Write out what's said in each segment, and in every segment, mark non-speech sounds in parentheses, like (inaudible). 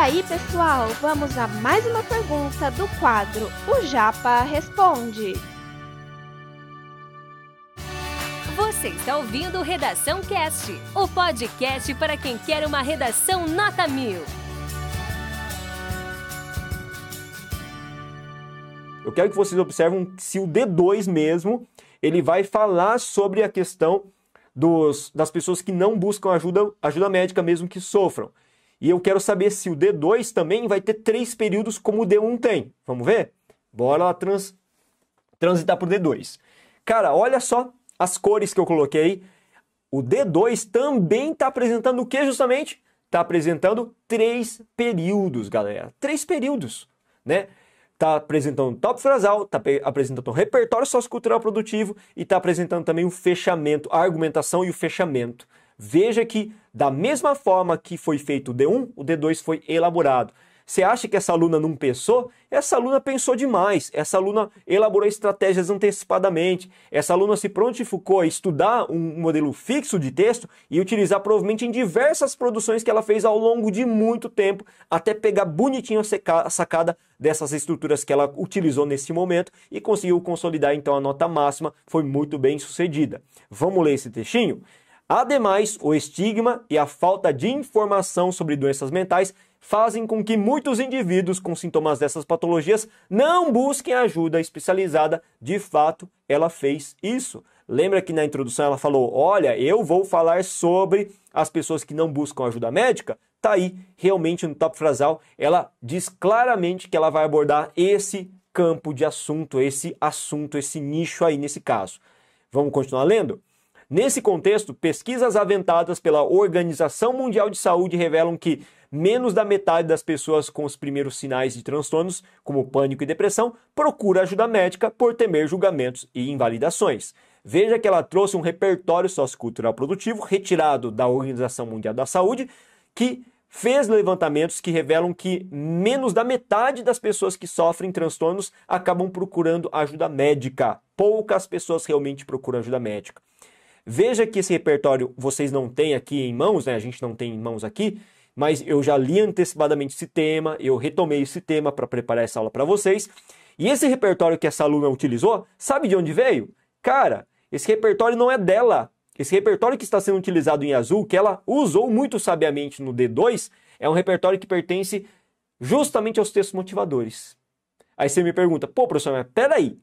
aí, pessoal, vamos a mais uma pergunta do quadro O Japa Responde. Você está ouvindo Redação Cast, o podcast para quem quer uma redação nota mil. Eu quero que vocês observem se o D2 mesmo, ele vai falar sobre a questão dos, das pessoas que não buscam ajuda, ajuda médica mesmo que sofram. E eu quero saber se o D2 também vai ter três períodos como o D1 tem. Vamos ver? Bora lá trans, transitar para o D2. Cara, olha só as cores que eu coloquei. O D2 também está apresentando o que justamente? Está apresentando três períodos, galera. Três períodos, né? Está apresentando top frasal, está apresentando um repertório sociocultural produtivo e está apresentando também o fechamento, a argumentação e o fechamento. Veja que, da mesma forma que foi feito o D1, o D2 foi elaborado. Você acha que essa aluna não pensou? Essa aluna pensou demais. Essa aluna elaborou estratégias antecipadamente. Essa aluna se prontificou a estudar um modelo fixo de texto e utilizar provavelmente em diversas produções que ela fez ao longo de muito tempo, até pegar bonitinho a sacada dessas estruturas que ela utilizou nesse momento e conseguiu consolidar então a nota máxima. Foi muito bem sucedida. Vamos ler esse textinho? Ademais, o estigma e a falta de informação sobre doenças mentais fazem com que muitos indivíduos com sintomas dessas patologias não busquem ajuda especializada. De fato, ela fez isso. Lembra que na introdução ela falou: Olha, eu vou falar sobre as pessoas que não buscam ajuda médica? Tá aí, realmente no top frasal, ela diz claramente que ela vai abordar esse campo de assunto, esse assunto, esse nicho aí nesse caso. Vamos continuar lendo? Nesse contexto, pesquisas aventadas pela Organização Mundial de Saúde revelam que menos da metade das pessoas com os primeiros sinais de transtornos, como pânico e depressão, procura ajuda médica por temer julgamentos e invalidações. Veja que ela trouxe um repertório sociocultural produtivo retirado da Organização Mundial da Saúde, que fez levantamentos que revelam que menos da metade das pessoas que sofrem transtornos acabam procurando ajuda médica. Poucas pessoas realmente procuram ajuda médica. Veja que esse repertório vocês não têm aqui em mãos, né? A gente não tem em mãos aqui, mas eu já li antecipadamente esse tema, eu retomei esse tema para preparar essa aula para vocês. E esse repertório que essa aluna utilizou, sabe de onde veio? Cara, esse repertório não é dela. Esse repertório que está sendo utilizado em azul, que ela usou muito sabiamente no D2, é um repertório que pertence justamente aos textos motivadores. Aí você me pergunta, pô, professor, mas peraí,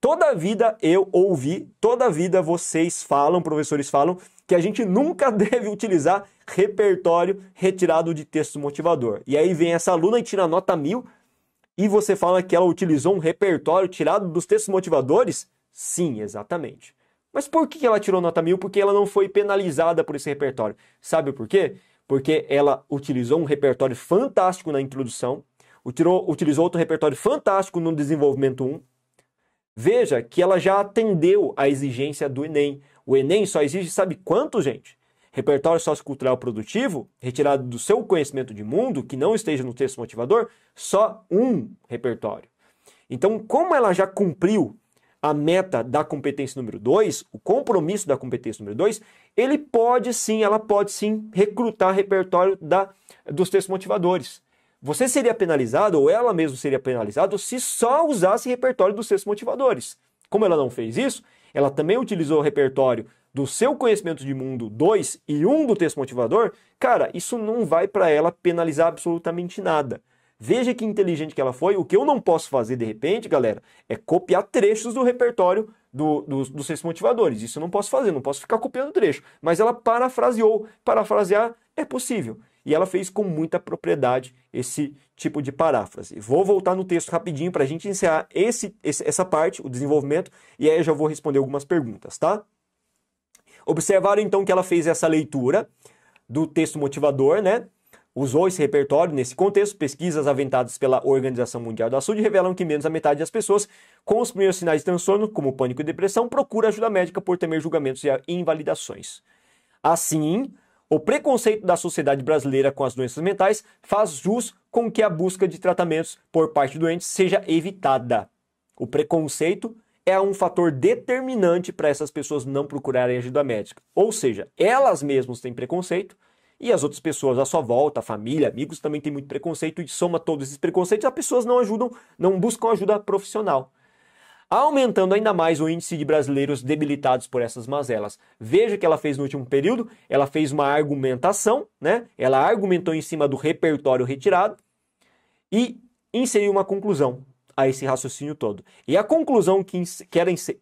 Toda vida eu ouvi, toda vida vocês falam, professores falam, que a gente nunca (laughs) deve utilizar repertório retirado de texto motivador. E aí vem essa aluna e tira nota mil e você fala que ela utilizou um repertório tirado dos textos motivadores? Sim, exatamente. Mas por que ela tirou nota mil? Porque ela não foi penalizada por esse repertório. Sabe por quê? Porque ela utilizou um repertório fantástico na introdução, utilizou outro repertório fantástico no desenvolvimento 1, Veja que ela já atendeu a exigência do Enem. O Enem só exige, sabe quanto, gente? Repertório sociocultural produtivo, retirado do seu conhecimento de mundo, que não esteja no texto motivador, só um repertório. Então, como ela já cumpriu a meta da competência número 2, o compromisso da competência número 2, ele pode sim, ela pode sim recrutar repertório da, dos textos motivadores. Você seria penalizado, ou ela mesma seria penalizada, se só usasse repertório dos seus motivadores. Como ela não fez isso, ela também utilizou o repertório do seu conhecimento de mundo 2 e 1 um do texto motivador, cara, isso não vai para ela penalizar absolutamente nada. Veja que inteligente que ela foi. O que eu não posso fazer de repente, galera, é copiar trechos do repertório do, do, dos seus motivadores. Isso eu não posso fazer, não posso ficar copiando trecho. Mas ela parafraseou. Parafrasear é possível e ela fez com muita propriedade esse tipo de paráfrase. Vou voltar no texto rapidinho para a gente encerrar esse, essa parte, o desenvolvimento, e aí eu já vou responder algumas perguntas, tá? Observaram então que ela fez essa leitura do texto motivador, né? Usou esse repertório nesse contexto. Pesquisas aventadas pela Organização Mundial da Saúde revelam que menos da metade das pessoas com os primeiros sinais de transtorno, como pânico e depressão, procura ajuda médica por temer julgamentos e invalidações. Assim, o preconceito da sociedade brasileira com as doenças mentais faz jus com que a busca de tratamentos por parte do doente seja evitada. O preconceito é um fator determinante para essas pessoas não procurarem ajuda médica. Ou seja, elas mesmas têm preconceito E as outras pessoas à sua volta, família, amigos, também tem muito preconceito e soma todos esses preconceitos, as pessoas não ajudam, não buscam ajuda profissional aumentando ainda mais o índice de brasileiros debilitados por essas mazelas. Veja o que ela fez no último período, ela fez uma argumentação, né? Ela argumentou em cima do repertório retirado e inseriu uma conclusão a esse raciocínio todo. E a conclusão que, que,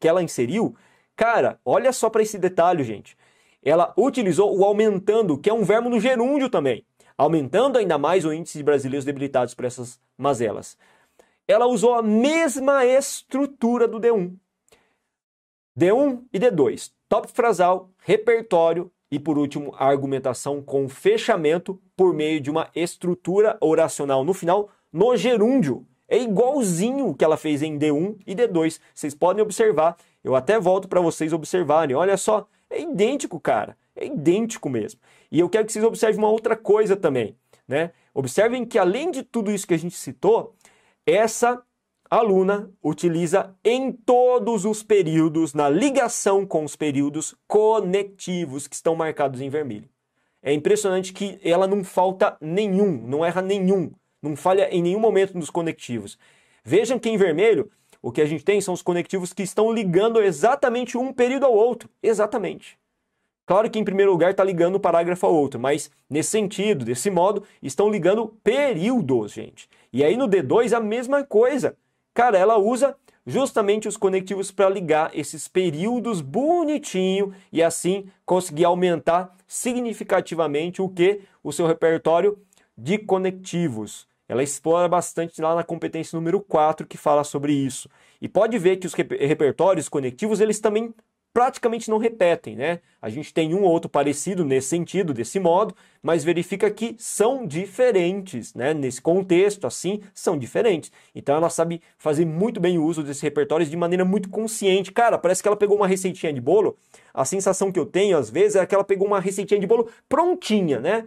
ela, inseriu, cara, olha só para esse detalhe, gente. Ela utilizou o aumentando, que é um verbo no gerúndio também, aumentando ainda mais o índice de brasileiros debilitados por essas mazelas ela usou a mesma estrutura do D1. D1 e D2, top frasal, repertório e, por último, a argumentação com fechamento por meio de uma estrutura oracional no final, no gerúndio. É igualzinho o que ela fez em D1 e D2. Vocês podem observar. Eu até volto para vocês observarem. Olha só, é idêntico, cara. É idêntico mesmo. E eu quero que vocês observem uma outra coisa também. Né? Observem que além de tudo isso que a gente citou, essa aluna utiliza em todos os períodos, na ligação com os períodos conectivos que estão marcados em vermelho. É impressionante que ela não falta nenhum, não erra nenhum, não falha em nenhum momento nos conectivos. Vejam que em vermelho o que a gente tem são os conectivos que estão ligando exatamente um período ao outro. Exatamente. Claro que em primeiro lugar está ligando um parágrafo ao outro, mas nesse sentido, desse modo, estão ligando períodos, gente. E aí no D2 a mesma coisa. Cara, ela usa justamente os conectivos para ligar esses períodos bonitinho e assim conseguir aumentar significativamente o que o seu repertório de conectivos. Ela explora bastante lá na competência número 4 que fala sobre isso. E pode ver que os repertórios conectivos eles também praticamente não repetem, né? A gente tem um ou outro parecido nesse sentido, desse modo, mas verifica que são diferentes, né? Nesse contexto, assim, são diferentes. Então ela sabe fazer muito bem o uso desses repertórios de maneira muito consciente. Cara, parece que ela pegou uma receitinha de bolo. A sensação que eu tenho, às vezes, é que ela pegou uma receitinha de bolo prontinha, né?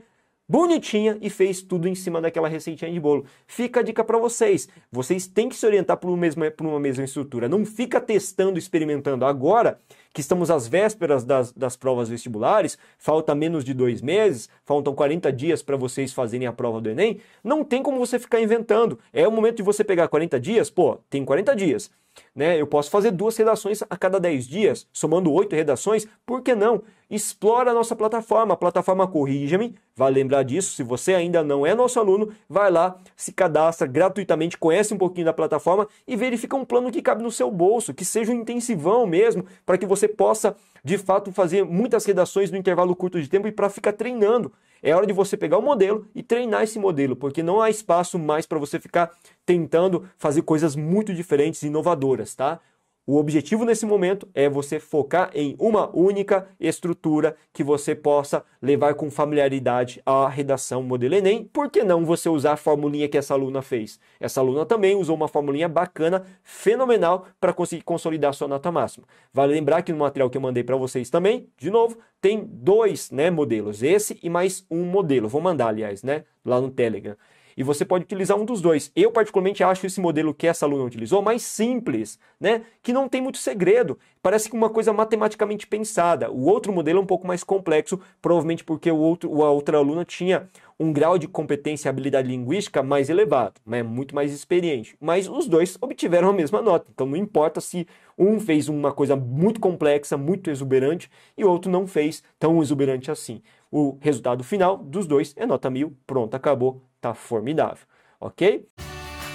Bonitinha e fez tudo em cima daquela receitinha de bolo. Fica a dica para vocês. Vocês têm que se orientar por uma, mesma, por uma mesma estrutura. Não fica testando, experimentando. Agora que estamos às vésperas das, das provas vestibulares, falta menos de dois meses, faltam 40 dias para vocês fazerem a prova do Enem, não tem como você ficar inventando. É o momento de você pegar 40 dias, pô, tem 40 dias. Né? Eu posso fazer duas redações a cada 10 dias, somando oito redações, por que não? Explora a nossa plataforma, a plataforma Corrija-me, vai lembrar disso, se você ainda não é nosso aluno, vai lá, se cadastra gratuitamente, conhece um pouquinho da plataforma e verifica um plano que cabe no seu bolso, que seja um intensivão mesmo, para que você possa, de fato, fazer muitas redações no intervalo curto de tempo e para ficar treinando. É hora de você pegar o modelo e treinar esse modelo, porque não há espaço mais para você ficar tentando fazer coisas muito diferentes e inovadoras, tá? O objetivo nesse momento é você focar em uma única estrutura que você possa levar com familiaridade a redação modelo Enem. Por que não você usar a formulinha que essa aluna fez? Essa aluna também usou uma formulinha bacana, fenomenal, para conseguir consolidar sua nota máxima. Vale lembrar que no material que eu mandei para vocês também, de novo, tem dois né, modelos, esse e mais um modelo. Vou mandar, aliás, né, lá no Telegram e você pode utilizar um dos dois. Eu, particularmente, acho esse modelo que essa aluna utilizou mais simples, né? Que não tem muito segredo. Parece que uma coisa matematicamente pensada. O outro modelo é um pouco mais complexo, provavelmente porque o outro, a outra aluna tinha um grau de competência e habilidade linguística mais elevado, né? muito mais experiente. Mas os dois obtiveram a mesma nota. Então não importa se um fez uma coisa muito complexa, muito exuberante, e o outro não fez tão exuberante assim. O resultado final dos dois é nota mil, pronto, acabou, tá formidável, ok?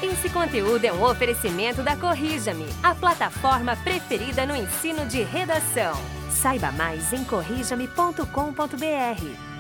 Esse conteúdo é um oferecimento da Corrija-me, a plataforma preferida no ensino de redação. Saiba mais em corrijame.com.br.